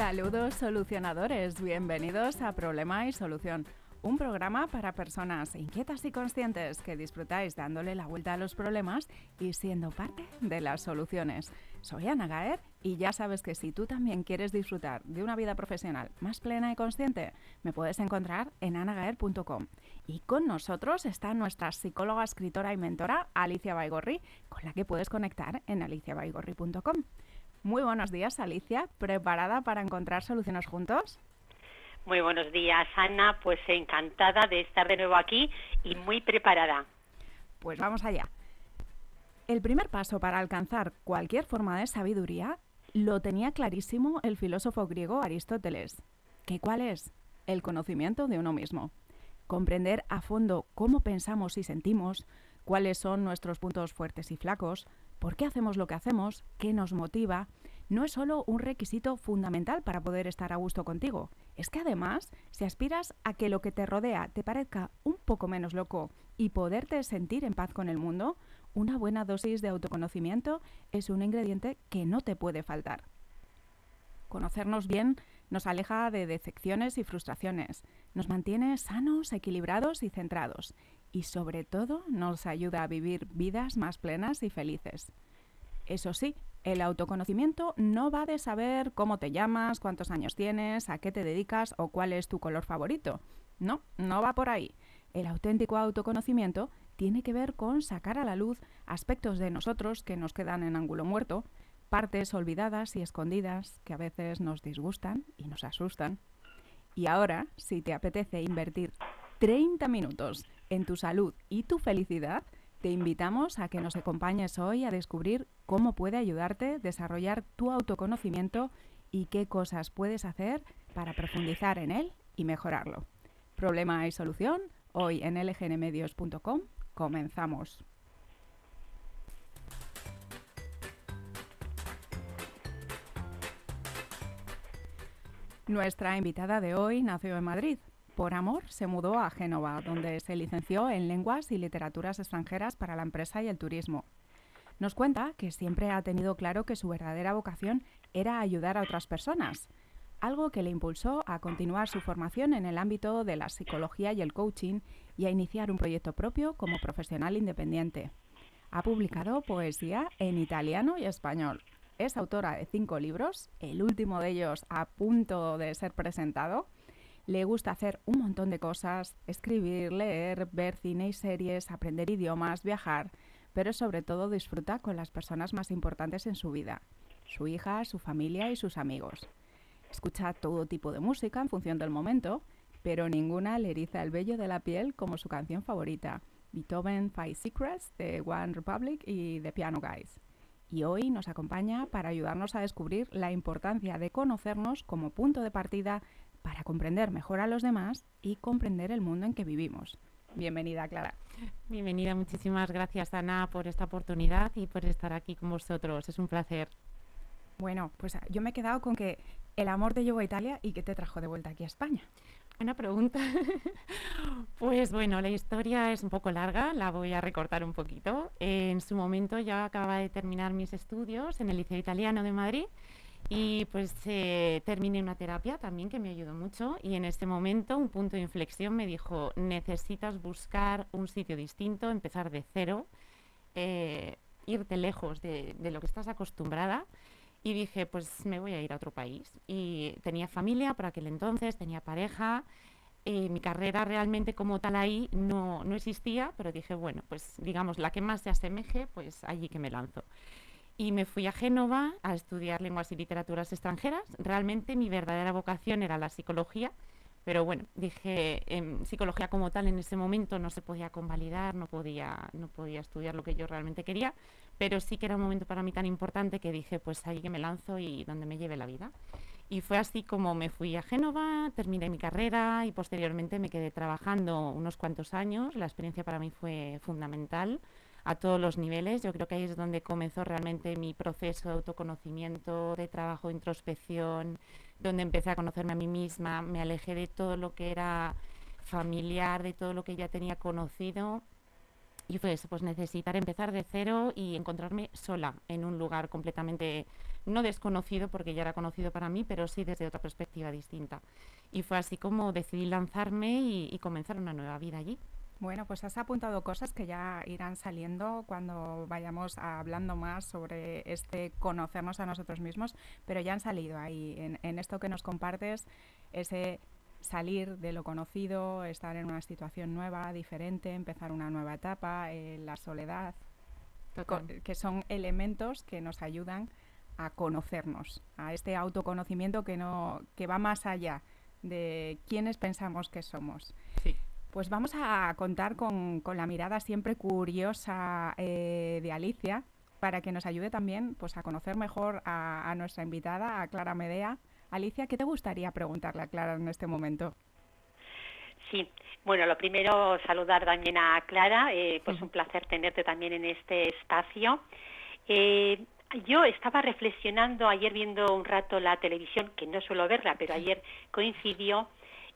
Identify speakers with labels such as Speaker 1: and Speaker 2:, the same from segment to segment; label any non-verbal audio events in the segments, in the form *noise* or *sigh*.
Speaker 1: Saludos solucionadores, bienvenidos a Problema y Solución, un programa para personas inquietas y conscientes que disfrutáis dándole la vuelta a los problemas y siendo parte de las soluciones. Soy Ana Gaer y ya sabes que si tú también quieres disfrutar de una vida profesional más plena y consciente, me puedes encontrar en anagaer.com. Y con nosotros está nuestra psicóloga, escritora y mentora Alicia Baigorri, con la que puedes conectar en aliciabaigorri.com. Muy buenos días, Alicia. ¿Preparada para encontrar soluciones juntos?
Speaker 2: Muy buenos días, Ana. Pues encantada de estar de nuevo aquí y muy preparada.
Speaker 1: Pues vamos allá. El primer paso para alcanzar cualquier forma de sabiduría lo tenía clarísimo el filósofo griego Aristóteles. ¿Qué cuál es? El conocimiento de uno mismo. Comprender a fondo cómo pensamos y sentimos, cuáles son nuestros puntos fuertes y flacos, por qué hacemos lo que hacemos, qué nos motiva, no es solo un requisito fundamental para poder estar a gusto contigo, es que además, si aspiras a que lo que te rodea te parezca un poco menos loco y poderte sentir en paz con el mundo, una buena dosis de autoconocimiento es un ingrediente que no te puede faltar. Conocernos bien nos aleja de decepciones y frustraciones, nos mantiene sanos, equilibrados y centrados, y sobre todo nos ayuda a vivir vidas más plenas y felices. Eso sí, el autoconocimiento no va de saber cómo te llamas, cuántos años tienes, a qué te dedicas o cuál es tu color favorito. No, no va por ahí. El auténtico autoconocimiento tiene que ver con sacar a la luz aspectos de nosotros que nos quedan en ángulo muerto, partes olvidadas y escondidas que a veces nos disgustan y nos asustan. Y ahora, si te apetece invertir 30 minutos en tu salud y tu felicidad, te invitamos a que nos acompañes hoy a descubrir cómo puede ayudarte desarrollar tu autoconocimiento y qué cosas puedes hacer para profundizar en él y mejorarlo. Problema y solución, hoy en lgnmedios.com. Comenzamos. Nuestra invitada de hoy nació en Madrid, por amor, se mudó a Génova, donde se licenció en Lenguas y Literaturas extranjeras para la empresa y el turismo. Nos cuenta que siempre ha tenido claro que su verdadera vocación era ayudar a otras personas, algo que le impulsó a continuar su formación en el ámbito de la psicología y el coaching y a iniciar un proyecto propio como profesional independiente. Ha publicado poesía en italiano y español. Es autora de cinco libros, el último de ellos a punto de ser presentado, le gusta hacer un montón de cosas, escribir, leer, ver cine y series, aprender idiomas, viajar, pero sobre todo disfruta con las personas más importantes en su vida, su hija, su familia y sus amigos. Escucha todo tipo de música en función del momento, pero ninguna le eriza el vello de la piel como su canción favorita, Beethoven Five Secrets de One Republic y The Piano Guys. Y hoy nos acompaña para ayudarnos a descubrir la importancia de conocernos como punto de partida para comprender mejor a los demás y comprender el mundo en que vivimos. Bienvenida, Clara.
Speaker 3: Bienvenida, muchísimas gracias, Ana, por esta oportunidad y por estar aquí con vosotros. Es un placer.
Speaker 1: Bueno, pues yo me he quedado con que el amor te llevó a Italia y que te trajo de vuelta aquí a España.
Speaker 3: Buena pregunta. *laughs* pues bueno, la historia es un poco larga, la voy a recortar un poquito. En su momento ya acababa de terminar mis estudios en el Liceo Italiano de Madrid y pues eh, terminé una terapia también que me ayudó mucho y en este momento un punto de inflexión me dijo, necesitas buscar un sitio distinto, empezar de cero, eh, irte lejos de, lo que estás acostumbrada. Y dije, pues me voy a ir a otro país. Y tenía familia por aquel entonces, tenía pareja. Eh, mi carrera realmente como tal ahí no, no existía, pero dije, bueno, pues digamos, la que más se asemeje, pues allí que me lanzo y me fui a Génova a estudiar lenguas y literaturas extranjeras. Realmente mi verdadera vocación era la psicología, pero bueno, dije, en psicología como tal en ese momento no se podía convalidar, no podía, no podía estudiar lo que yo realmente quería, pero sí que era un momento para mí tan importante que dije, pues ahí que me lanzo y donde me lleve la vida. Y fue así como me fui a Génova, terminé mi carrera y posteriormente me quedé trabajando unos cuantos años. La experiencia para mí fue fundamental a todos los niveles. Yo creo que ahí es donde comenzó realmente mi proceso de autoconocimiento, de trabajo, de introspección, donde empecé a conocerme a mí misma, me alejé de todo lo que era familiar, de todo lo que ya tenía conocido y fue eso, pues necesitar empezar de cero y encontrarme sola en un lugar completamente no desconocido, porque ya era conocido para mí, pero sí desde otra perspectiva distinta. Y fue así como decidí lanzarme y, comenzar una nueva vida allí.
Speaker 1: Bueno, pues has apuntado cosas que ya irán saliendo cuando vayamos hablando más sobre este conocernos a nosotros mismos, pero ya han salido ahí en, en esto que nos compartes, ese salir de lo conocido, estar en una situación nueva, diferente, empezar una nueva etapa, eh, la soledad, que son elementos que nos ayudan a conocernos, a este autoconocimiento que no que va más allá de quienes pensamos que somos. Pues vamos a contar con, la mirada siempre curiosa eh, de Alicia para que nos ayude también pues, a conocer mejor a, a nuestra invitada, a Clara Medea, Alicia, ¿qué te gustaría preguntarle a Clara en este momento?
Speaker 2: Sí, bueno, lo primero saludar también a Clara, eh, pues un placer tenerte también en este espacio. Eh, yo estaba reflexionando ayer viendo un rato la televisión, que no suelo verla, pero ayer coincidió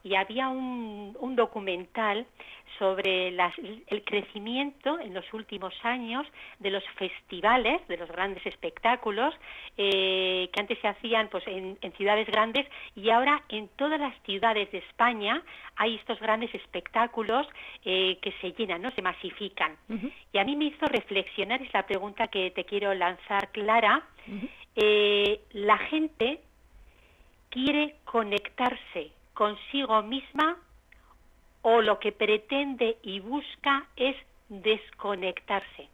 Speaker 2: y había un, un documental sobre el crecimiento en los últimos años de los festivales, de los grandes espectáculos eh, que antes se hacían pues, en, ciudades grandes y ahora en todas las ciudades de España hay estos grandes espectáculos eh, que se llenan, no se masifican. Y a mí me hizo reflexionar, es la pregunta que te quiero lanzar, Clara. Eh, la gente quiere conectarse consigo misma o lo que pretende y busca es desconectarse?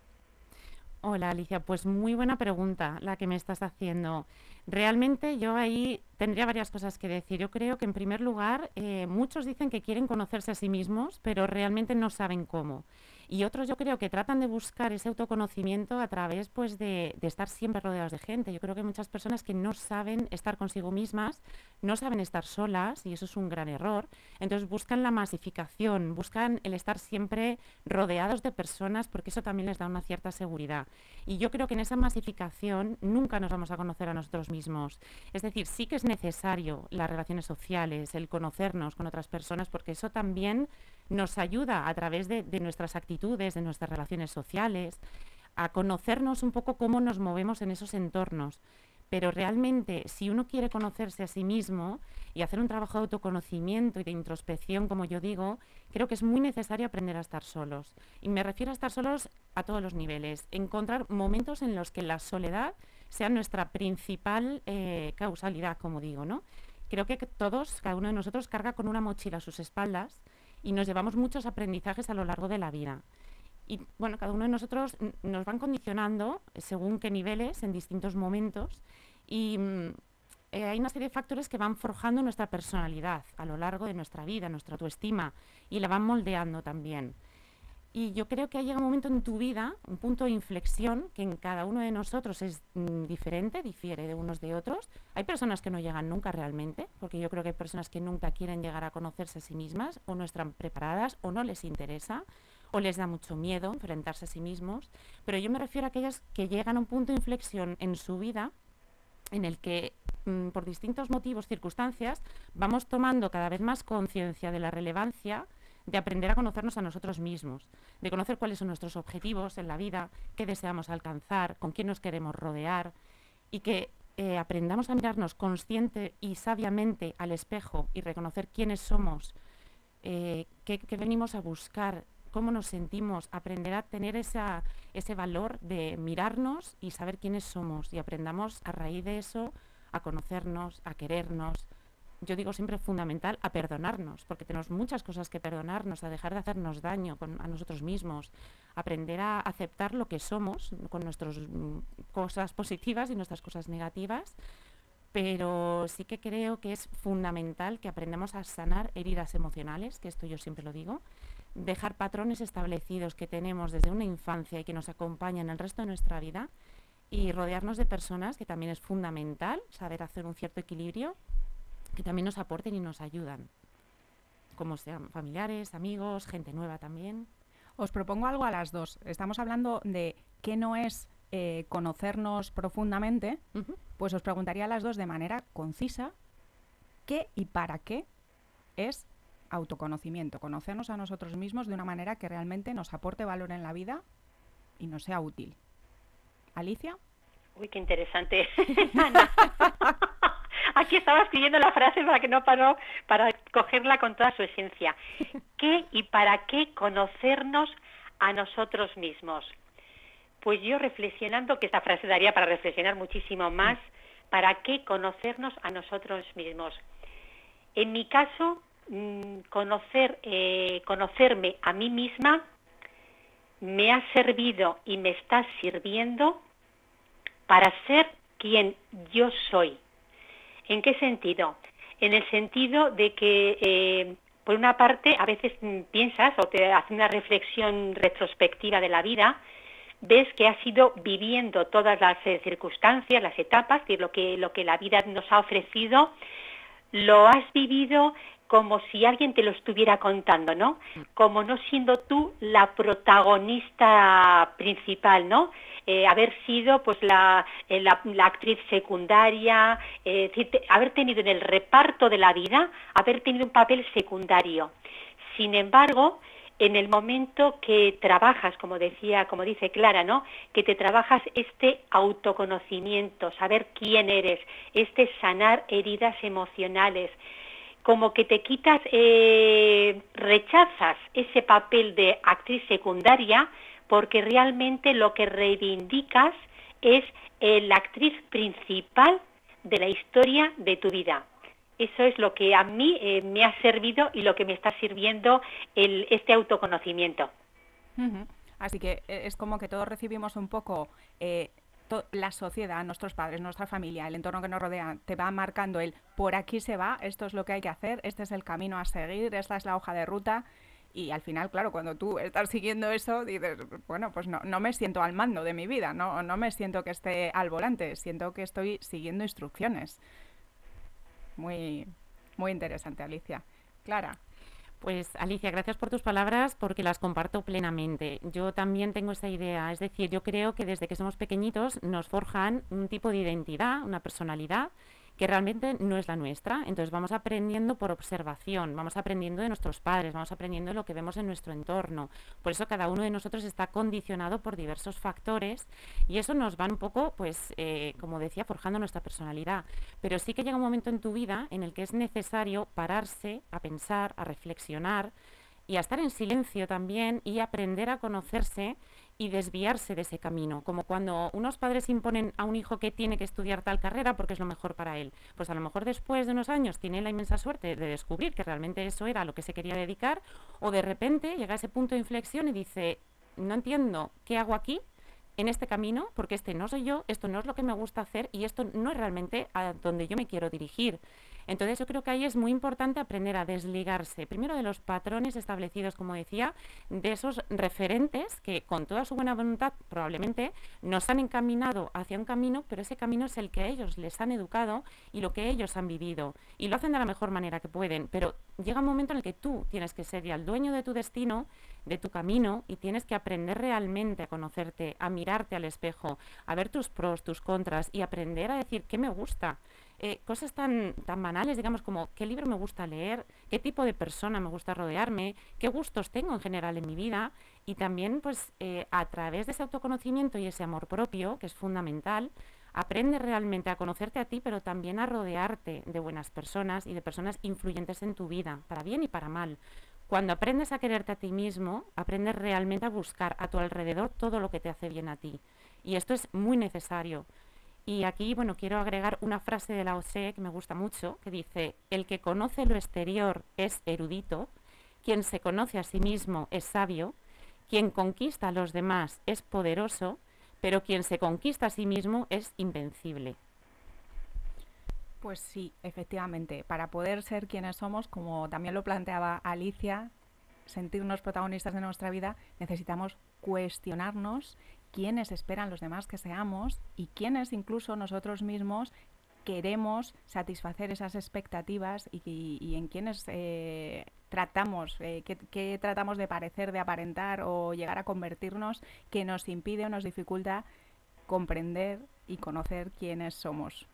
Speaker 3: Hola Alicia, pues muy buena pregunta la que me estás haciendo. Realmente yo ahí tendría varias cosas que decir. Yo creo que en primer lugar eh, muchos dicen que quieren conocerse a sí mismos, pero realmente no saben cómo. Y otros yo creo que tratan de buscar ese autoconocimiento a través pues, de, estar siempre rodeados de gente. Yo creo que hay muchas personas que no saben estar consigo mismas, no saben estar solas, y eso es un gran error. Entonces buscan la masificación, buscan el estar siempre rodeados de personas, porque eso también les da una cierta seguridad. Y yo creo que en esa masificación nunca nos vamos a conocer a nosotros mismos. Es decir, sí que es necesario las relaciones sociales, el conocernos con otras personas, porque eso también nos ayuda a través de, nuestras actitudes, de nuestras relaciones sociales, a conocernos un poco cómo nos movemos en esos entornos. Pero realmente, si uno quiere conocerse a sí mismo y hacer un trabajo de autoconocimiento y de introspección, como yo digo, creo que es muy necesario aprender a estar solos. Y me refiero a estar solos a todos los niveles. Encontrar momentos en los que la soledad sea nuestra principal eh, causalidad, como digo, ¿no? Creo que todos, cada uno de nosotros, carga con una mochila a sus espaldas y nos llevamos muchos aprendizajes a lo largo de la vida. Y bueno, cada uno de nosotros nos van condicionando según qué niveles en distintos momentos y mm, eh, hay una serie de factores que van forjando nuestra personalidad a lo largo de nuestra vida, nuestra autoestima y la van moldeando también. Y yo creo que ha llegado un momento en tu vida, un punto de inflexión, que en cada uno de nosotros es mm, diferente, difiere de unos de otros. Hay personas que no llegan nunca realmente, porque yo creo que hay personas que nunca quieren llegar a conocerse a sí mismas, o no están preparadas, o no les interesa, o les da mucho miedo enfrentarse a sí mismos. Pero yo me refiero a aquellas que llegan a un punto de inflexión en su vida en el que mm, por distintos motivos, circunstancias, vamos tomando cada vez más conciencia de la relevancia de aprender a conocernos a nosotros mismos, de conocer cuáles son nuestros objetivos en la vida, qué deseamos alcanzar, con quién nos queremos rodear y que eh, aprendamos a mirarnos consciente y sabiamente al espejo y reconocer quiénes somos, eh, qué, venimos a buscar, cómo nos sentimos, aprender a tener ese valor de mirarnos y saber quiénes somos y aprendamos a raíz de eso a conocernos, a querernos, yo digo siempre fundamental, a perdonarnos, porque tenemos muchas cosas que perdonarnos, a dejar de hacernos daño a nosotros mismos, aprender a aceptar lo que somos con nuestras mm, cosas positivas y nuestras cosas negativas, pero sí que creo que es fundamental que aprendamos a sanar heridas emocionales, que esto yo siempre lo digo, dejar patrones establecidos que tenemos desde una infancia y que nos acompañan el resto de nuestra vida y rodearnos de personas, que también es fundamental, saber hacer un cierto equilibrio que también nos aporten y nos ayudan, como sean familiares, amigos, gente nueva también.
Speaker 1: Os propongo algo a las dos. Estamos hablando de qué no es eh, conocernos profundamente, pues os preguntaría a las dos de manera concisa qué y para qué es autoconocimiento, conocernos a nosotros mismos de una manera que realmente nos aporte valor en la vida y nos sea útil. Alicia.
Speaker 2: Uy, qué interesante. *laughs* *laughs* *laughs* Aquí estaba escribiendo la frase para que no paró, para cogerla con toda su esencia. ¿Qué y para qué conocernos a nosotros mismos? Pues yo reflexionando, que esta frase daría para reflexionar muchísimo más, ¿para qué conocernos a nosotros mismos? En mi caso, mm, conocer, eh, conocerme a mí misma me ha servido y me está sirviendo para ser quien yo soy. ¿En qué sentido? En el sentido de que, eh, por una parte, a veces piensas o te haces una reflexión retrospectiva de la vida, ves que has ido viviendo todas las eh, circunstancias, las etapas, de lo que, lo que la vida nos ha ofrecido, lo has vivido como si alguien te lo estuviera contando, ¿no? Como no siendo tú la protagonista principal, ¿no? Eh, haber sido pues la, eh, la, actriz secundaria, eh, haber tenido en el reparto de la vida, haber tenido un papel secundario. Sin embargo, en el momento que trabajas, como decía, como dice Clara, ¿no? Que te trabajas este autoconocimiento, saber quién eres, este sanar heridas emocionales, como que te quitas, rechazas ese papel de actriz secundaria porque realmente lo que reivindicas es eh, la actriz principal de la historia de tu vida. Eso es lo que a mí eh, me ha servido y lo que me está sirviendo el, este autoconocimiento.
Speaker 1: Así que eh, es como que todos recibimos un poco la sociedad, nuestros padres, nuestra familia, el entorno que nos rodea, te va marcando el por aquí se va, esto es lo que hay que hacer, este es el camino a seguir, esta es la hoja de ruta y al final, claro, cuando tú estás siguiendo eso, dices, bueno, pues no, no me siento al mando de mi vida, no, no me siento que esté al volante, siento que estoy siguiendo instrucciones. Muy, muy interesante, Alicia. Clara.
Speaker 3: Pues Alicia, gracias por tus palabras porque las comparto plenamente. Yo también tengo esa idea, es decir, yo creo que desde que somos pequeñitos nos forjan un tipo de identidad, una personalidad que realmente no es la nuestra. Entonces vamos aprendiendo por observación, vamos aprendiendo de nuestros padres, vamos aprendiendo de lo que vemos en nuestro entorno. Por eso cada uno de nosotros está condicionado por diversos factores y eso nos va un poco, pues, eh, como decía, forjando nuestra personalidad. Pero sí que llega un momento en tu vida en el que es necesario pararse a pensar, a reflexionar y a estar en silencio también y aprender a conocerse y desviarse de ese camino, como cuando unos padres imponen a un hijo que tiene que estudiar tal carrera porque es lo mejor para él. Pues a lo mejor después de unos años tiene la inmensa suerte de descubrir que realmente eso era lo que se quería dedicar, o de repente llega a ese punto de inflexión y dice, no entiendo qué hago aquí, en este camino, porque este no soy yo, esto no es lo que me gusta hacer y esto no es realmente a donde yo me quiero dirigir. Entonces yo creo que ahí es muy importante aprender a desligarse, primero de los patrones establecidos, como decía, de esos referentes que con toda su buena voluntad probablemente nos han encaminado hacia un camino, pero ese camino es el que ellos les han educado y lo que ellos han vivido. Y lo hacen de la mejor manera que pueden, pero llega un momento en el que tú tienes que ser ya el dueño de tu destino, de tu camino, y tienes que aprender realmente a conocerte, a mirarte al espejo, a ver tus pros, tus contras y aprender a decir qué me gusta eh, cosas tan, tan banales, digamos, como qué libro me gusta leer, qué tipo de persona me gusta rodearme, qué gustos tengo en general en mi vida y también pues eh, a través de ese autoconocimiento y ese amor propio, que es fundamental, aprende realmente a conocerte a ti, pero también a rodearte de buenas personas y de personas influyentes en tu vida, para bien y para mal. Cuando aprendes a quererte a ti mismo, aprendes realmente a buscar a tu alrededor todo lo que te hace bien a ti. Y esto es muy necesario, y aquí, bueno, quiero agregar una frase de la OCE que me gusta mucho, que dice, el que conoce lo exterior es erudito, quien se conoce a sí mismo es sabio, quien conquista a los demás es poderoso, pero quien se conquista a sí mismo es invencible.
Speaker 1: Pues sí, efectivamente, para poder ser quienes somos, como también lo planteaba Alicia, sentirnos protagonistas de nuestra vida, necesitamos cuestionarnos quiénes esperan los demás que seamos y quiénes incluso nosotros mismos queremos satisfacer esas expectativas y, en quiénes eh, tratamos, eh, qué, tratamos de parecer, de aparentar o llegar a convertirnos que nos impide o nos dificulta comprender y conocer quiénes somos.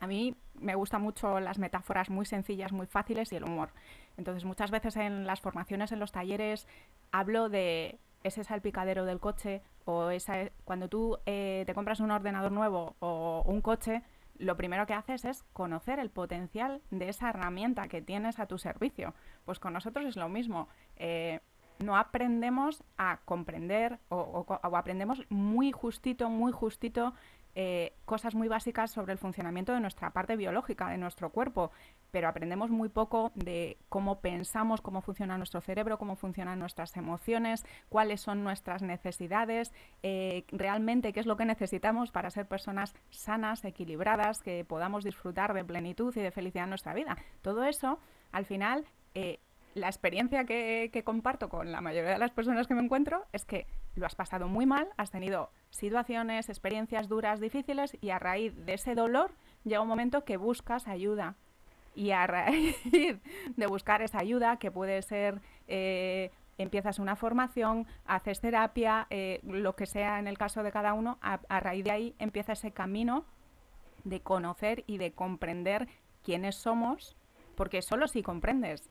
Speaker 1: A mí me gustan mucho las metáforas muy sencillas, muy fáciles y el humor. Entonces, muchas veces en las formaciones, en los talleres, hablo de ese salpicadero del coche o esa, cuando tú eh, te compras un ordenador nuevo o un coche, lo primero que haces es conocer el potencial de esa herramienta que tienes a tu servicio. Pues con nosotros es lo mismo. Eh, no aprendemos a comprender o, aprendemos muy justito, muy justito eh, cosas muy básicas sobre el funcionamiento de nuestra parte biológica, de nuestro cuerpo, pero aprendemos muy poco de cómo pensamos, cómo funciona nuestro cerebro, cómo funcionan nuestras emociones, cuáles son nuestras necesidades, eh, realmente qué es lo que necesitamos para ser personas sanas, equilibradas, que podamos disfrutar de plenitud y de felicidad en nuestra vida. Todo eso, al final, eh, la experiencia que, comparto con la mayoría de las personas que me encuentro es que lo has pasado muy mal, has tenido situaciones, experiencias duras, difíciles y a raíz de ese dolor llega un momento que buscas ayuda. Y a raíz de buscar esa ayuda, que puede ser, eh, empiezas una formación, haces terapia, eh, lo que sea en el caso de cada uno, a, a raíz de ahí empieza ese camino de conocer y de comprender quiénes somos, porque solo si comprendes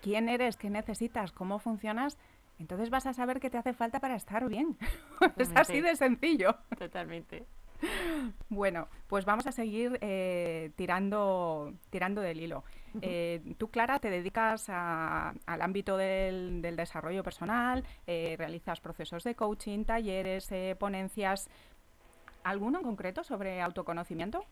Speaker 1: quién eres, qué necesitas, cómo funcionas, entonces vas a saber qué te hace falta para estar bien. *laughs* es así de sencillo.
Speaker 3: Totalmente.
Speaker 1: Bueno, pues vamos a seguir eh, tirando, tirando del hilo. Eh, tú, Clara, te dedicas al ámbito del, desarrollo personal, eh, realizas procesos de coaching, talleres, ponencias. ¿Alguno en concreto sobre autoconocimiento?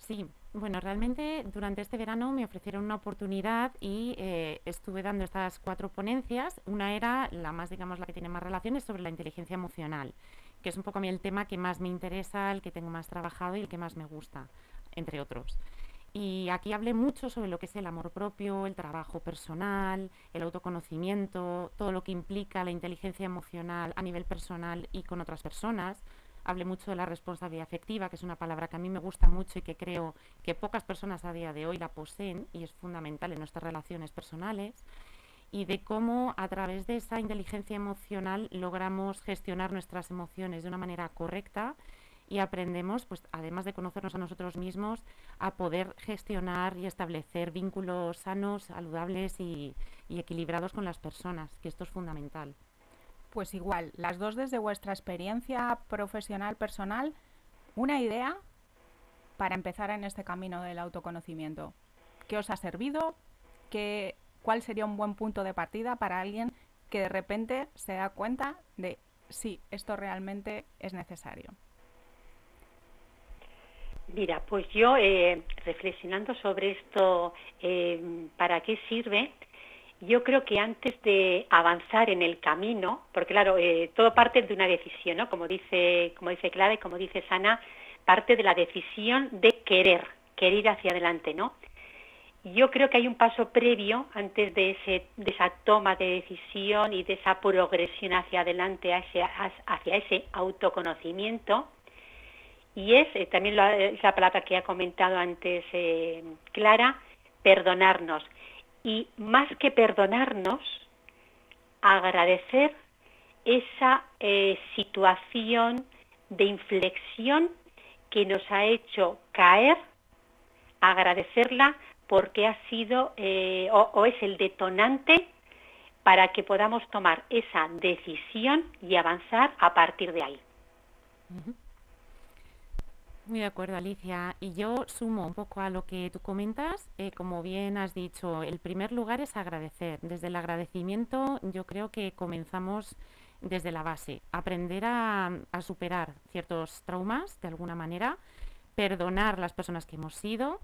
Speaker 3: Sí, bueno, realmente durante este verano me ofrecieron una oportunidad y eh, estuve dando estas cuatro ponencias. Una era la más, digamos, la que tiene más relaciones sobre la inteligencia emocional, que es un poco a mí el tema que más me interesa, el que tengo más trabajado y el que más me gusta, entre otros. Y aquí hablé mucho sobre lo que es el amor propio, el trabajo personal, el autoconocimiento, todo lo que implica la inteligencia emocional a nivel personal y con otras personas hablé mucho de la responsabilidad afectiva, que es una palabra que a mí me gusta mucho y que creo que pocas personas a día de hoy la poseen y es fundamental en nuestras relaciones personales, y de cómo a través de esa inteligencia emocional logramos gestionar nuestras emociones de una manera correcta y aprendemos, pues además de conocernos a nosotros mismos, a poder gestionar y establecer vínculos sanos, saludables y equilibrados con las personas, que esto es fundamental.
Speaker 1: Pues igual, las dos desde vuestra experiencia profesional personal, una idea para empezar en este camino del autoconocimiento. ¿Qué os ha servido? ¿Qué, ¿Cuál sería un buen punto de partida para alguien que de repente se da cuenta de sí, esto realmente es necesario?
Speaker 2: Mira, pues yo eh, reflexionando sobre esto, eh, ¿para qué sirve? Yo creo que antes de avanzar en el camino, porque claro, eh, todo parte de una decisión, ¿no? Como dice, como dice Clara y como dice Sana, parte de la decisión de querer, querer ir hacia adelante, ¿no? Yo creo que hay un paso previo antes de, esa toma de decisión y de esa progresión hacia adelante, hacia, ese autoconocimiento, y es, eh, también la, la palabra que ha comentado antes eh, Clara, perdonarnos y más que perdonarnos, agradecer esa eh, situación de inflexión que nos ha hecho caer, agradecerla porque ha sido eh, o, es el detonante para que podamos tomar esa decisión y avanzar a partir de ahí.
Speaker 3: Muy de acuerdo, Alicia. Y yo sumo un poco a lo que tú comentas. Eh, como bien has dicho, el primer lugar es agradecer. Desde el agradecimiento yo creo que comenzamos desde la base. Aprender a, superar ciertos traumas de alguna manera, perdonar las personas que hemos sido,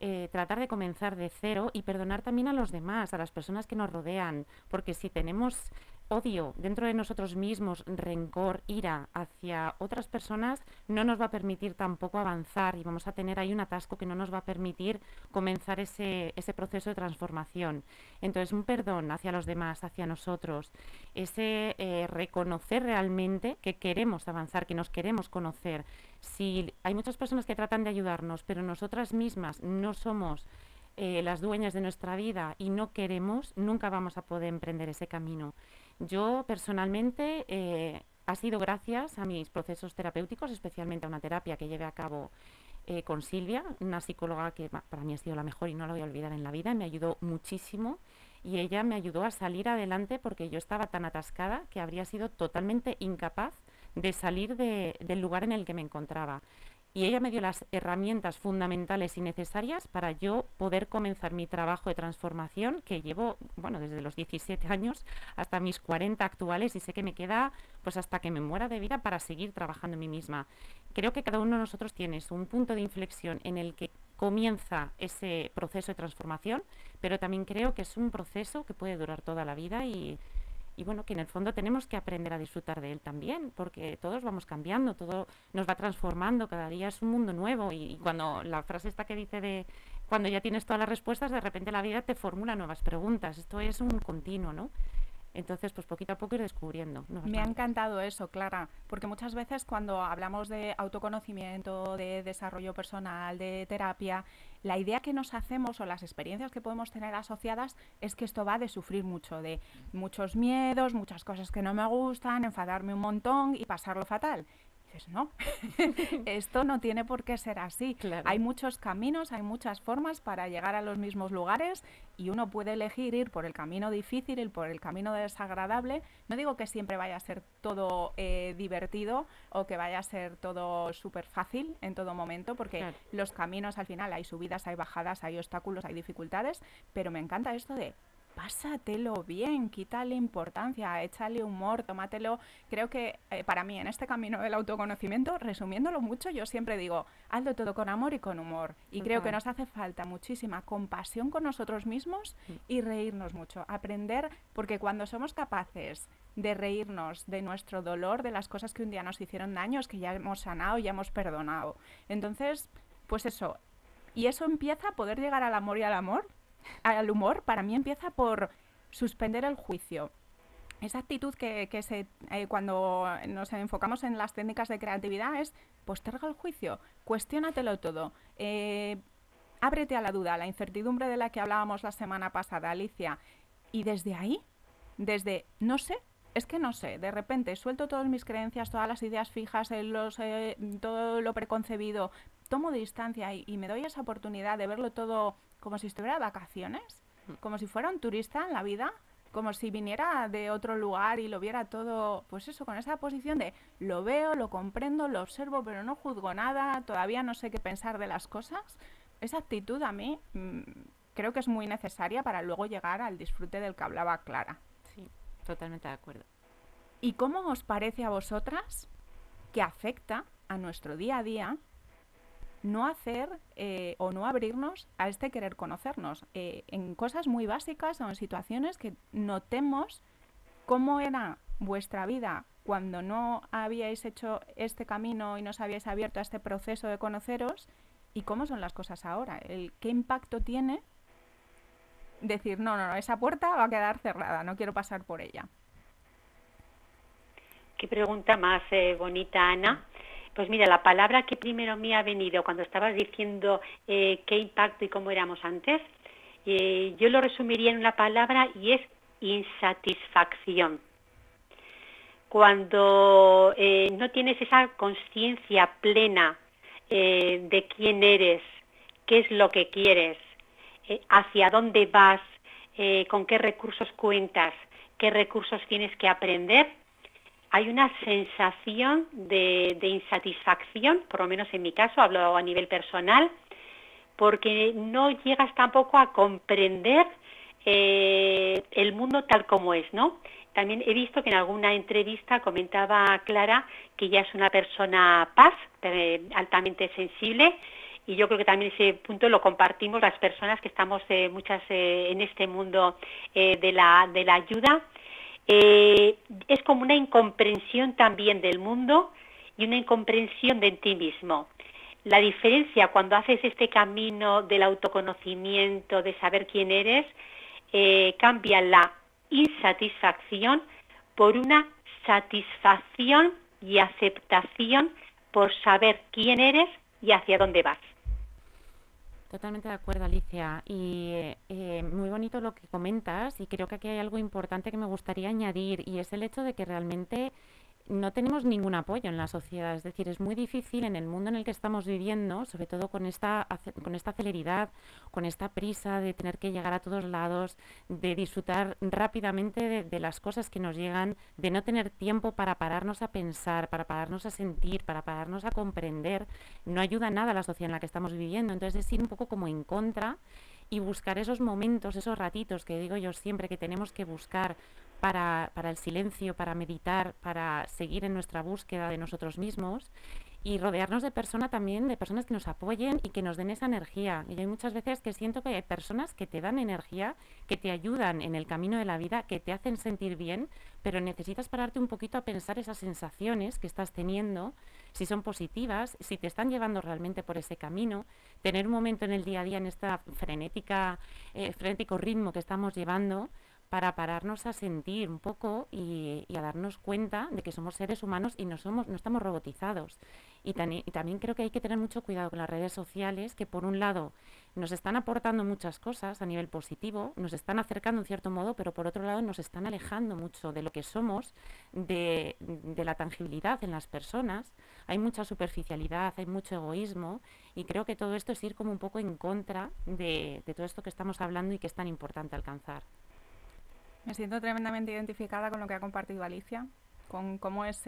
Speaker 3: eh, tratar de comenzar de cero y perdonar también a los demás, a las personas que nos rodean. Porque si tenemos odio dentro de nosotros mismos, rencor, ira hacia otras personas, no nos va a permitir tampoco avanzar y vamos a tener ahí un atasco que no nos va a permitir comenzar ese, ese proceso de transformación. Entonces, un perdón hacia los demás, hacia nosotros, ese eh, reconocer realmente que queremos avanzar, que nos queremos conocer. Si hay muchas personas que tratan de ayudarnos, pero nosotras mismas no somos eh, las dueñas de nuestra vida y no queremos, nunca vamos a poder emprender ese camino. Yo personalmente eh, ha sido gracias a mis procesos terapéuticos, especialmente a una terapia que llevé a cabo eh, con Silvia, una psicóloga que para mí ha sido la mejor y no la voy a olvidar en la vida, me ayudó muchísimo y ella me ayudó a salir adelante porque yo estaba tan atascada que habría sido totalmente incapaz de salir del lugar en el que me encontraba y ella me dio las herramientas fundamentales y necesarias para yo poder comenzar mi trabajo de transformación que llevo, bueno, desde los 17 años hasta mis 40 actuales y sé que me queda pues hasta que me muera de vida para seguir trabajando en mí misma. Creo que cada uno de nosotros tiene un punto de inflexión en el que comienza ese proceso de transformación, pero también creo que es un proceso que puede durar toda la vida y y bueno, que en el fondo tenemos que aprender a disfrutar de él también, porque todos vamos cambiando, todo nos va transformando, cada día es un mundo nuevo y, cuando la frase esta que dice de cuando ya tienes todas las respuestas, de repente la vida te formula nuevas preguntas, esto es un continuo, ¿no? Entonces, pues poquito a poco ir descubriendo.
Speaker 1: Me ha encantado eso, Clara, porque muchas veces cuando hablamos de autoconocimiento, de desarrollo personal, de terapia, la idea que nos hacemos o las experiencias que podemos tener asociadas es que esto va de sufrir mucho, de muchos miedos, muchas cosas que no me gustan, enfadarme un montón y pasarlo fatal dices, no, *laughs* esto no tiene por qué ser así. Hay muchos caminos, hay muchas formas para llegar a los mismos lugares y uno puede elegir ir por el camino difícil, ir por el camino desagradable. No digo que siempre vaya a ser todo eh, divertido o que vaya a ser todo súper fácil en todo momento, porque los caminos al final hay subidas, hay bajadas, hay obstáculos, hay dificultades, pero me encanta esto de pásatelo bien, quítale importancia, échale humor, tómatelo. Creo que eh, para mí en este camino del autoconocimiento, resumiéndolo mucho, yo siempre digo, hazlo todo con amor y con humor. Y creo que nos hace falta muchísima compasión con nosotros mismos mm. y reírnos mucho, aprender, porque cuando somos capaces de reírnos de nuestro dolor, de las cosas que un día nos hicieron daños, que ya hemos sanado, ya hemos perdonado. Entonces, pues eso. Y eso empieza a poder llegar al amor y al amor al humor para mí empieza por suspender el juicio. Esa actitud que, se, eh, cuando nos enfocamos en las técnicas de creatividad es posterga el juicio, cuestiónatelo todo, eh, ábrete a la duda, a la incertidumbre de la que hablábamos la semana pasada, Alicia. Y desde ahí, desde no sé, es que no sé, de repente suelto todas mis creencias, todas las ideas fijas, los, eh, todo lo preconcebido, tomo distancia y, me doy esa oportunidad de verlo todo como si estuviera de vacaciones, mm. como si fuera un turista en la vida, como si viniera de otro lugar y lo viera todo, pues eso, con esa posición de lo veo, lo comprendo, lo observo, pero no juzgo nada, todavía no sé qué pensar de las cosas. Esa actitud a mí mm, creo que es muy necesaria para luego llegar al disfrute del que hablaba Clara.
Speaker 3: Sí, totalmente de acuerdo.
Speaker 1: ¿Y cómo os parece a vosotras que afecta a nuestro día a día no hacer eh, o no abrirnos a este querer conocernos eh, en cosas muy básicas o en situaciones que notemos cómo era vuestra vida cuando no habíais hecho este camino y no os habíais abierto a este proceso de conoceros y cómo son las cosas ahora, el qué impacto tiene decir, no, no, no, esa puerta va a quedar cerrada, no quiero pasar por ella.
Speaker 2: Qué pregunta más eh, bonita, Ana. Pues mira, la palabra que primero me ha venido cuando estabas diciendo eh, qué impacto y cómo éramos antes, eh, yo lo resumiría en una palabra y es insatisfacción. Cuando eh, no tienes esa conciencia plena de quién eres, qué es lo que quieres, hacia dónde vas, con qué recursos cuentas, qué recursos tienes que aprender, hay una sensación de, insatisfacción, por lo menos en mi caso, hablo a nivel personal, porque no llegas tampoco a comprender eh, el mundo tal como es, ¿no? También he visto que en alguna entrevista comentaba Clara que ella es una persona paz, eh, altamente sensible, y yo creo que también ese punto lo compartimos las personas que estamos eh, muchas en este mundo de, la, de la ayuda eh, es como una incomprensión también del mundo y una incomprensión de ti mismo. La diferencia cuando haces este camino del autoconocimiento, de saber quién eres, eh, cambia la insatisfacción por una satisfacción y aceptación por saber quién eres y hacia dónde vas.
Speaker 3: Totalmente de acuerdo, Alicia. Y eh, muy bonito lo que comentas y creo que aquí hay algo importante que me gustaría añadir y es el hecho de que realmente no tenemos ningún apoyo en la sociedad. Es decir, es muy difícil en el mundo en el que estamos viviendo, sobre todo con esta, con esta celeridad, con esta prisa de tener que llegar a todos lados, de disfrutar rápidamente de, las cosas que nos llegan, de no tener tiempo para pararnos a pensar, para pararnos a sentir, para pararnos a comprender. No ayuda nada a la sociedad en la que estamos viviendo. Entonces es ir un poco como en contra y buscar esos momentos, esos ratitos que digo yo siempre que tenemos que buscar para, el silencio, para meditar, para seguir en nuestra búsqueda de nosotros mismos y rodearnos de personas también, de personas que nos apoyen y que nos den esa energía. Y hay muchas veces que siento que hay personas que te dan energía, que te ayudan en el camino de la vida, que te hacen sentir bien, pero necesitas pararte un poquito a pensar esas sensaciones que estás teniendo, si son positivas, si te están llevando realmente por ese camino, tener un momento en el día a día en eh, frenético ritmo que estamos llevando para pararnos a sentir un poco y, a darnos cuenta de que somos seres humanos y no, somos, no estamos robotizados. Y, y, también creo que hay que tener mucho cuidado con las redes sociales, que por un lado nos están aportando muchas cosas a nivel positivo, nos están acercando en cierto modo, pero por otro lado nos están alejando mucho de lo que somos, de, la tangibilidad en las personas. Hay mucha superficialidad, hay mucho egoísmo y creo que todo esto es ir como un poco en contra de todo esto que estamos hablando y que es tan importante alcanzar.
Speaker 1: Me siento tremendamente identificada con lo que ha compartido Alicia, con cómo es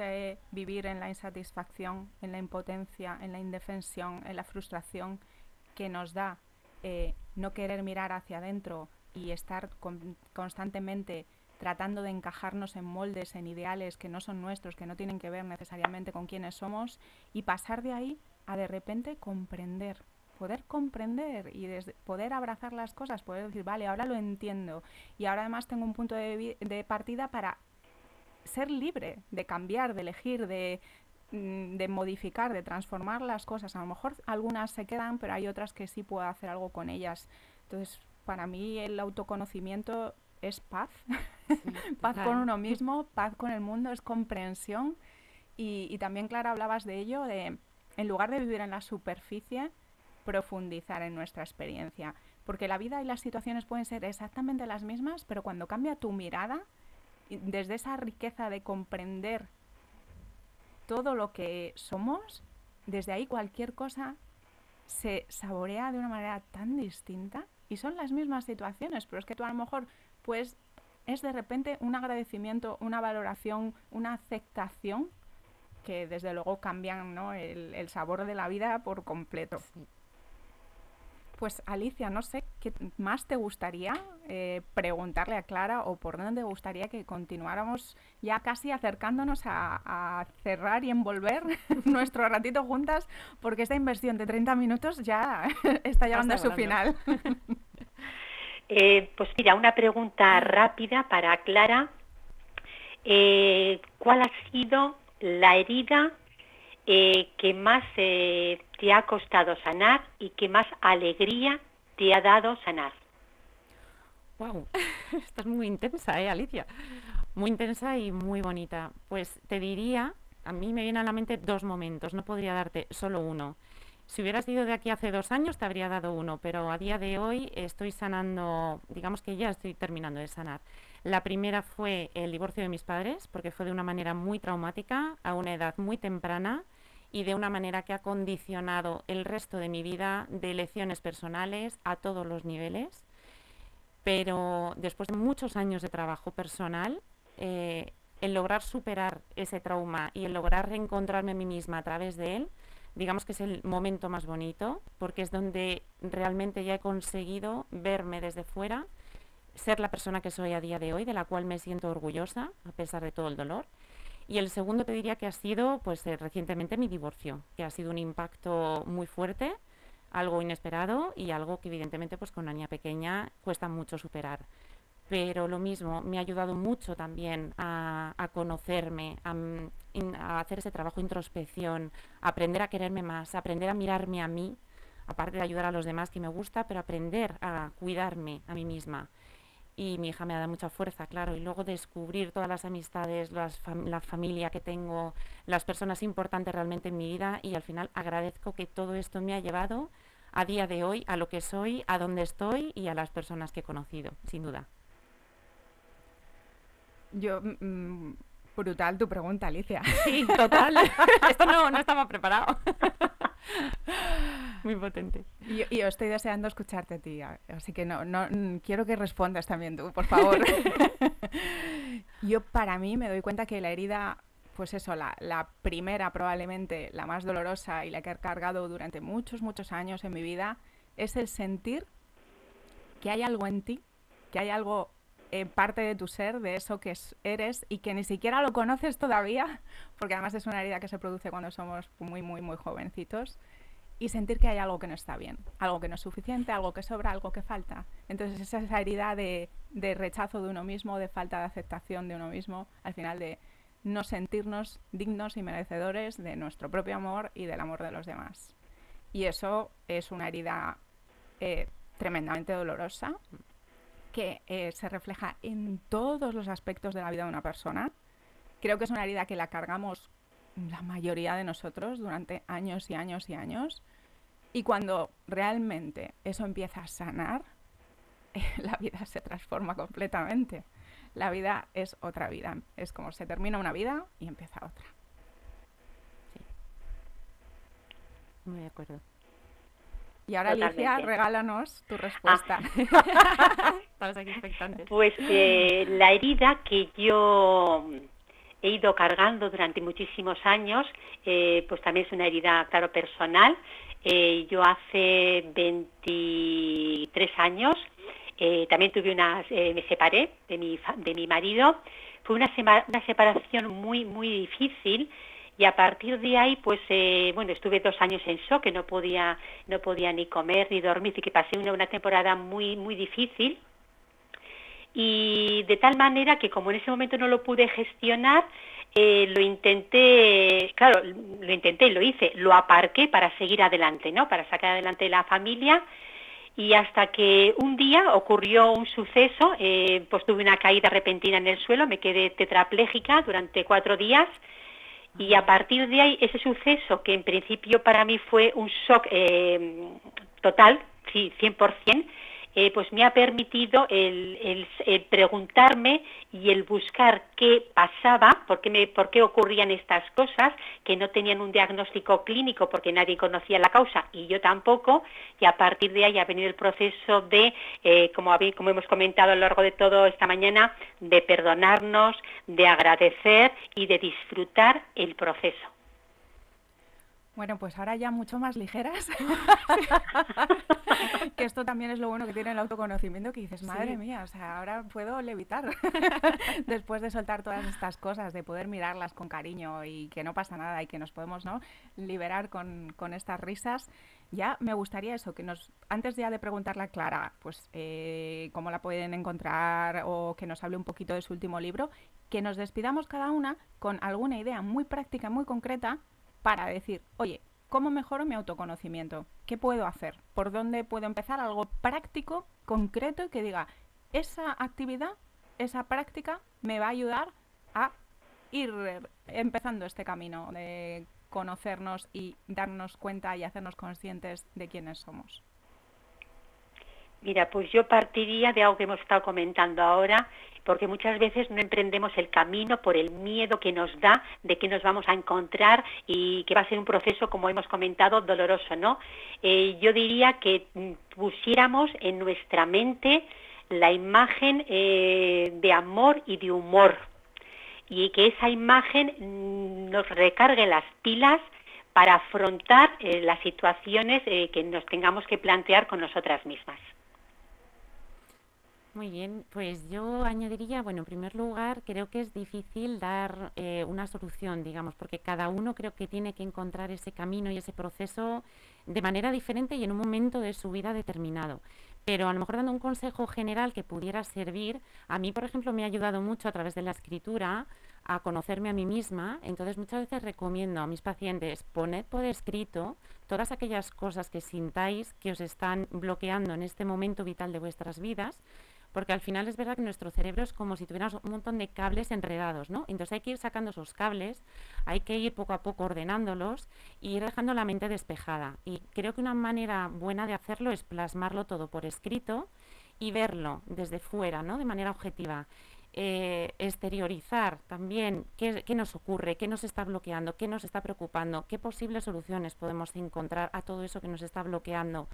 Speaker 1: vivir en la insatisfacción, en la impotencia, en la indefensión, en la frustración que nos da eh, no querer mirar hacia adentro y estar constantemente tratando de encajarnos en moldes, en ideales que no son nuestros, que no tienen que ver necesariamente con quiénes somos, y pasar de ahí a de repente comprender poder comprender y desde poder abrazar las cosas, poder decir, vale, ahora lo entiendo y ahora además tengo un punto de, de partida para ser libre de cambiar, de elegir, de, mm, de modificar, de transformar las cosas. A lo mejor algunas se quedan, pero hay otras que sí puedo hacer algo con ellas. Entonces, para mí el autoconocimiento es paz, *laughs* paz con uno mismo, paz con el mundo, es comprensión. Y, y también, Clara, hablabas de ello, de en lugar de vivir en la superficie, profundizar en nuestra experiencia. Porque la vida y las situaciones pueden ser exactamente las mismas, pero cuando cambia tu mirada, desde esa riqueza de comprender todo lo que somos, desde ahí cualquier cosa se saborea de una manera tan distinta y son las mismas situaciones, pero es que tú a lo mejor pues es de repente un agradecimiento, una valoración, una aceptación que desde luego cambian ¿no? el, sabor de la vida por completo. Pues Alicia, no sé qué más te gustaría eh, preguntarle a Clara o por dónde te gustaría que continuáramos ya casi acercándonos a, cerrar y envolver *laughs* nuestro ratito juntas, porque esta inversión de 30 minutos ya *laughs* está llegando a su final. *laughs*
Speaker 2: Eh, pues mira, una pregunta rápida para Clara. Eh, ¿Cuál ha sido la herida que más te ha costado sanar y qué más alegría te ha dado sanar.
Speaker 3: Wow, *laughs* estás muy intensa, ¿eh, Alicia? Muy intensa y muy bonita. Pues te diría, a mí me vienen a la mente dos momentos, no podría darte solo uno. Si hubieras ido de aquí hace dos años, te habría dado uno, pero a día de hoy estoy sanando, digamos que ya estoy terminando de sanar. La primera fue el divorcio de mis padres, porque fue de una manera muy traumática, a una edad muy temprana, y de una manera que ha condicionado el resto de mi vida de lecciones personales a todos los niveles. Pero después de muchos años de trabajo personal, eh, el lograr superar ese trauma y el lograr reencontrarme a mí misma a través de él, digamos que es el momento más bonito, porque es donde realmente ya he conseguido verme desde fuera, ser la persona que soy a día de hoy, de la cual me siento orgullosa, a pesar de todo el dolor, y el segundo te diría que ha sido pues eh, recientemente mi divorcio, que ha sido un impacto muy fuerte, algo inesperado y algo que evidentemente pues con una niña pequeña cuesta mucho superar. Pero lo mismo, me ha ayudado mucho también a, conocerme, a, a, hacer ese trabajo de introspección, a aprender a quererme más, aprender a mirarme a mí, aparte de ayudar a los demás que me gusta, pero aprender a cuidarme a mí misma y mi hija me ha dado mucha fuerza, claro, y luego descubrir todas las amistades, la familia que tengo, las personas importantes realmente en mi vida y al final agradezco que todo esto me ha llevado a día de hoy a lo que soy, a donde estoy y a las personas que he conocido, sin duda.
Speaker 1: Yo mm, Brutal tu pregunta, Alicia.
Speaker 3: Sí, total. *laughs* *laughs* Esto no, no estaba preparado. *laughs* *laughs* Muy potente.
Speaker 1: Y, y, estoy deseando escucharte, tía. Así que no, no quiero que respondas también tú, por favor. *laughs* yo para mí me doy cuenta que la herida, pues eso, la, la, primera probablemente, la más dolorosa y la que he cargado durante muchos, muchos años en mi vida, es el sentir que hay algo en ti, que hay algo en parte de tu ser, de eso que eres y que ni siquiera lo conoces todavía, porque además es una herida que se produce cuando somos muy, muy, muy jovencitos, y sentir que hay algo que no está bien, algo que no es suficiente, algo que sobra, algo que falta. Entonces esa, esa herida de, rechazo de uno mismo, de falta de aceptación de uno mismo, al final de no sentirnos dignos y merecedores de nuestro propio amor y del amor de los demás. Y eso es una herida eh, tremendamente dolorosa que eh, se refleja en todos los aspectos de la vida de una persona. Creo que es una herida que la cargamos la mayoría de nosotros durante años y años y años. Y cuando realmente eso empieza a sanar, *laughs* la vida se transforma completamente. La vida es otra vida. Es como se termina una vida y empieza otra.
Speaker 3: Sí. Muy de acuerdo.
Speaker 1: Y ahora, Totalmente. Alicia, regálanos tu respuesta.
Speaker 3: Ah. *laughs* *laughs* Estamos aquí expectantes.
Speaker 2: Pues eh, la herida que yo he ido cargando durante muchísimos años, eh, pues también es una herida, claro, personal. Eh, yo hace 23 años eh, también tuve una, me separé de mi, de mi marido. Fue una, una separación muy, muy difícil y a partir de ahí pues eh, bueno estuve dos años en shock no podía no podía ni comer ni dormir y que pasé una, una temporada muy muy difícil y de tal manera que como en ese momento no lo pude gestionar eh, lo intenté claro lo intenté lo hice lo aparqué para seguir adelante no para sacar adelante la familia. Y hasta que un día ocurrió un suceso, eh, pues tuve una caída repentina en el suelo, me quedé tetraplégica durante cuatro días. Y a partir de ahí ese suceso que en principio para mí fue un shock eh, total, sí, 100%, eh, pues me ha permitido el, preguntarme y el buscar qué pasaba, por qué, por qué ocurrían estas cosas, que no tenían un diagnóstico clínico porque nadie conocía la causa y yo tampoco, y a partir de ahí ha venido el proceso de, eh, como, como hemos comentado a lo largo de todo esta mañana, de perdonarnos, de agradecer y de disfrutar el proceso.
Speaker 1: Bueno, pues ahora ya mucho más ligeras. *laughs* que esto también es lo bueno que tiene el autoconocimiento, que dices, madre mía, o sea, ahora puedo levitar. *laughs* Después de soltar todas estas cosas, de poder mirarlas con cariño y que no pasa nada y que nos podemos ¿no? liberar con, con estas risas. Ya me gustaría eso, que nos, antes ya de preguntarle a Clara, pues eh, cómo la pueden encontrar o que nos hable un poquito de su último libro, que nos despidamos cada una con alguna idea muy práctica, muy concreta para decir, oye, ¿cómo mejoro mi autoconocimiento? ¿Qué puedo hacer? ¿Por dónde puedo empezar? Algo práctico, concreto y que diga, esa actividad, esa práctica me va a ayudar a ir empezando este camino de conocernos y darnos cuenta y hacernos conscientes de quiénes somos.
Speaker 2: Mira, pues yo partiría de algo que hemos estado comentando ahora, porque muchas veces no emprendemos el camino por el miedo que nos da de que nos vamos a encontrar y que va a ser un proceso, como hemos comentado, doloroso, ¿no? Eh, yo diría que pusiéramos en nuestra mente la imagen eh, de amor y de humor y que esa imagen mm, nos recargue las pilas para afrontar eh, las situaciones que nos tengamos que plantear con nosotras mismas.
Speaker 3: Muy bien, pues yo añadiría, bueno, en primer lugar, creo que es difícil dar eh, una solución, digamos, porque cada uno creo que tiene que encontrar ese camino y ese proceso de manera diferente y en un momento de su vida determinado. Pero a lo mejor dando un consejo general que pudiera servir, a mí, por ejemplo, me ha ayudado mucho a través de la escritura a conocerme a mí misma. Entonces, muchas veces recomiendo a mis pacientes poned por escrito todas aquellas cosas que sintáis que os están bloqueando en este momento vital de vuestras vidas porque al final es verdad que nuestro cerebro es como si tuviéramos un montón de cables enredados, ¿no? Entonces hay que ir sacando esos cables, hay que ir poco a poco ordenándolos y ir dejando la mente despejada. Y creo que una manera buena de hacerlo es plasmarlo todo por escrito y verlo desde fuera, ¿no? De manera objetiva. Eh, exteriorizar también qué, qué, nos ocurre, qué nos está bloqueando, qué nos está preocupando, qué posibles soluciones podemos encontrar a todo eso que nos está bloqueando,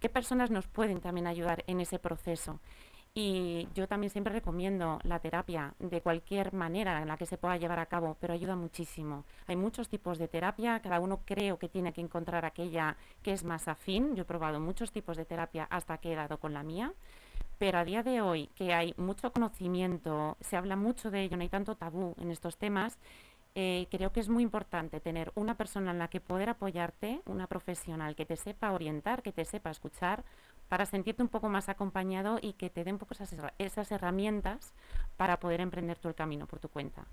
Speaker 3: qué personas nos pueden también ayudar en ese proceso. Y yo también siempre recomiendo la terapia de cualquier manera en la que se pueda llevar a cabo, pero ayuda muchísimo. Hay muchos tipos de terapia, cada uno creo que tiene que encontrar aquella que es más afín. Yo he probado muchos tipos de terapia hasta que he dado con la mía, pero a día de hoy que hay mucho conocimiento, se habla mucho de ello, no hay tanto tabú en estos temas, eh, creo que es muy importante tener una persona en la que poder apoyarte, una profesional que te sepa orientar, que te sepa escuchar, para sentirte un poco más acompañado y que te den poco esas, herramientas para poder emprender tu el camino por tu cuenta.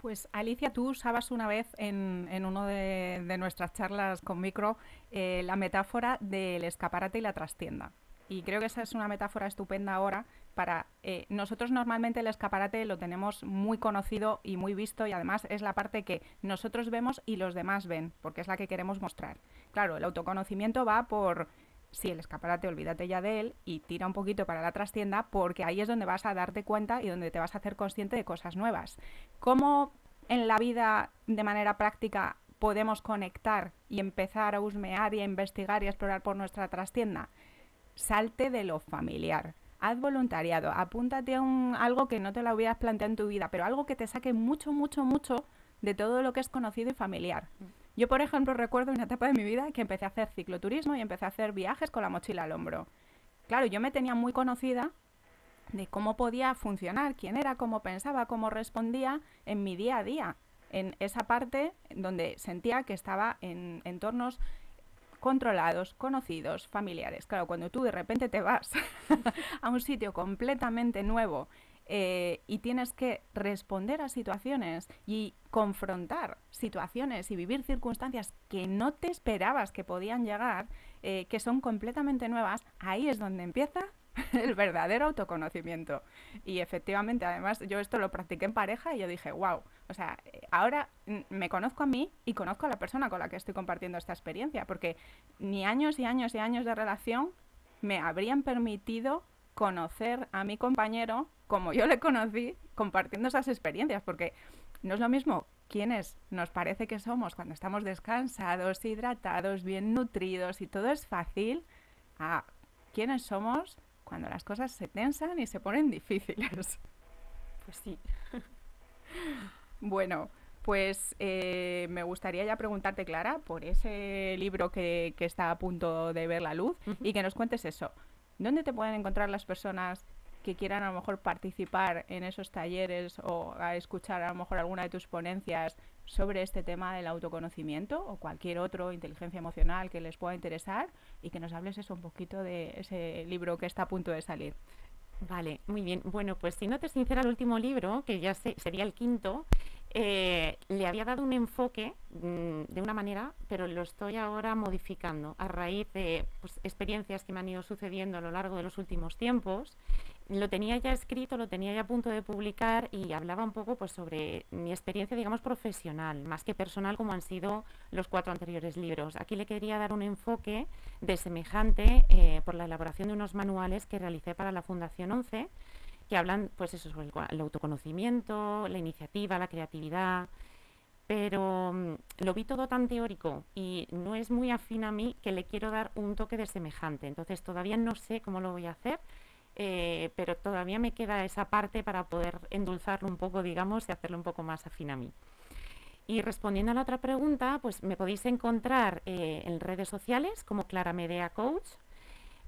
Speaker 1: Pues Alicia, tú usabas una vez en, en una de, nuestras charlas con micro eh, la metáfora del escaparate y la trastienda. Y creo que esa es una metáfora estupenda ahora para... Eh, nosotros normalmente el escaparate lo tenemos muy conocido y muy visto y además es la parte que nosotros vemos y los demás ven, porque es la que queremos mostrar. Claro, el autoconocimiento va por sí, el escaparate, olvídate ya de él y tira un poquito para la trastienda porque ahí es donde vas a darte cuenta y donde te vas a hacer consciente de cosas nuevas. ¿Cómo en la vida de manera práctica podemos conectar y empezar a husmear y a investigar y a explorar por nuestra trastienda? Salte de lo familiar. Haz voluntariado, apúntate a un, algo que no te lo hubieras planteado en tu vida, pero algo que te saque mucho, mucho, mucho de todo lo que es conocido y familiar. Yo, por ejemplo, recuerdo una etapa de mi vida que empecé a hacer cicloturismo y empecé a hacer viajes con la mochila al hombro. Claro, yo me tenía muy conocida de cómo podía funcionar, quién era, cómo pensaba, cómo respondía en mi día a día, en esa parte donde sentía que estaba en entornos controlados, conocidos, familiares. Claro, cuando tú de repente te vas *laughs* a un sitio completamente nuevo eh, y tienes que responder a situaciones y confrontar situaciones y vivir circunstancias que no te esperabas que podían llegar, eh, que son completamente nuevas, ahí es donde empieza *laughs* el verdadero autoconocimiento. Y efectivamente, además, yo esto lo practiqué en pareja y yo dije, wow, o sea, ahora me conozco a mí y conozco a la persona con la que estoy compartiendo esta experiencia, porque ni años y años y años de relación me habrían permitido conocer a mi compañero como yo le conocí compartiendo esas experiencias, porque no es lo mismo quienes nos parece que somos cuando estamos descansados, hidratados, bien nutridos y todo es fácil, a quienes somos cuando las cosas se tensan y se ponen *laughs* difíciles.
Speaker 3: Pues sí.
Speaker 1: bueno, pues eh, me gustaría ya preguntarte, Clara, por ese libro que, que, está a punto de ver la luz y que nos cuentes eso. ¿Dónde te pueden encontrar las personas que quieran a lo mejor participar en esos talleres o a escuchar a lo mejor alguna de tus ponencias sobre este tema del autoconocimiento o cualquier otro, inteligencia emocional que les pueda interesar y que nos hables eso un poquito de ese libro que está a punto de salir.
Speaker 3: Vale, muy bien. Bueno, pues si no te sincera, el último libro, que ya sería el quinto, eh, le había dado un enfoque mm, de una manera, pero lo estoy ahora modificando a raíz de pues, experiencias que me han ido sucediendo a lo largo de los últimos tiempos lo tenía ya escrito, lo tenía ya a punto de publicar y hablaba un poco pues sobre mi experiencia, digamos, profesional, más que personal como han sido los cuatro anteriores libros. Aquí le quería dar un enfoque de semejante eh, por la elaboración de unos manuales que realicé para la Fundación 11, que hablan pues eso sobre el, autoconocimiento, la iniciativa, la creatividad, pero mm, lo vi todo tan teórico y no es muy afín a mí que le quiero dar un toque de semejante. Entonces todavía no sé cómo lo voy a hacer eh, pero todavía me queda esa parte para poder endulzarlo un poco, digamos, y hacerlo un poco más afín a mí. Y respondiendo a la otra pregunta, pues me podéis encontrar eh, en redes sociales como Clara Medea Coach,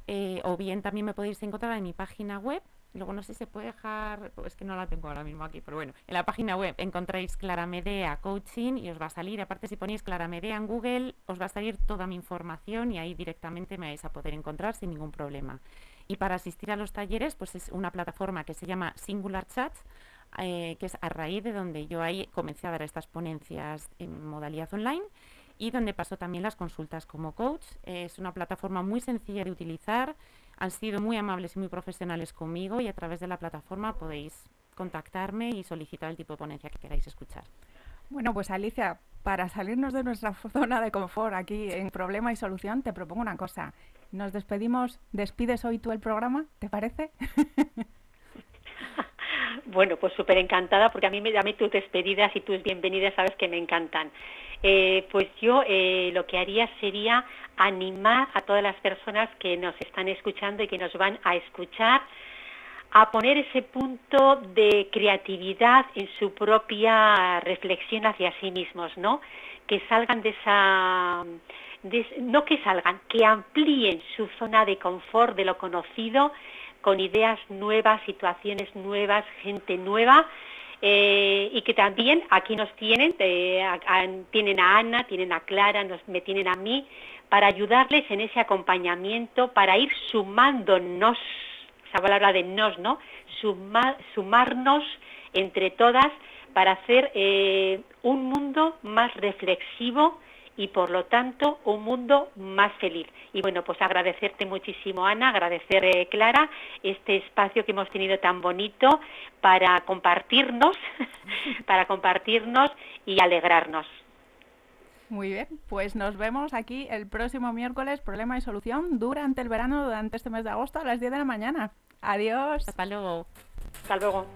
Speaker 3: eh, o bien también me podéis encontrar en mi página web. Luego no sé si se puede dejar, es que no la tengo ahora mismo aquí, pero bueno, en la página web encontráis Clara Medea Coaching y os va a salir, aparte si ponéis Clara Medea en Google, os va a salir toda mi información y ahí directamente me vais a poder encontrar sin ningún problema. Y para asistir a los talleres, pues es una plataforma que se llama Singular Chat, eh, que es a raíz de donde yo ahí comencé a dar estas ponencias en modalidad online y donde paso también las consultas como coach. Es una plataforma muy sencilla de utilizar, han sido muy amables y muy profesionales conmigo y a través de la plataforma podéis contactarme y solicitar el tipo de ponencia que queráis escuchar.
Speaker 1: Bueno, pues Alicia, para salirnos de nuestra *laughs* zona de confort aquí en Problema y Solución, te propongo una cosa. Nos despedimos, despides hoy tú el programa, ¿te parece? *laughs*
Speaker 2: Bueno, pues súper encantada porque a mí, me, a mí tus despedidas y tus bienvenidas sabes que me encantan. Eh, pues yo eh, lo que haría sería animar a todas las personas que nos están escuchando y que nos van a escuchar a poner ese punto de creatividad en su propia reflexión hacia sí mismos, ¿no? Que salgan de esa no que salgan, que amplíen su zona de confort de lo conocido con ideas nuevas, situaciones nuevas, gente nueva. Eh, y que también aquí nos tienen, eh, tienen a Ana, tienen a Clara, nos, me tienen a mí, para ayudarles en ese acompañamiento, para ir sumándonos, esa palabra de nos, ¿no? sumarnos entre todas para hacer eh, un mundo más reflexivo, y por lo tanto un mundo más feliz. Y bueno, pues agradecerte muchísimo Ana, agradecer eh, Clara este espacio que hemos tenido tan bonito para compartirnos, *laughs* para compartirnos y alegrarnos.
Speaker 1: Muy bien, pues nos vemos aquí el próximo miércoles, problema y solución, durante el verano, durante este mes de agosto a las 10 de la mañana. Adiós.
Speaker 3: Hasta luego.
Speaker 2: Hasta luego.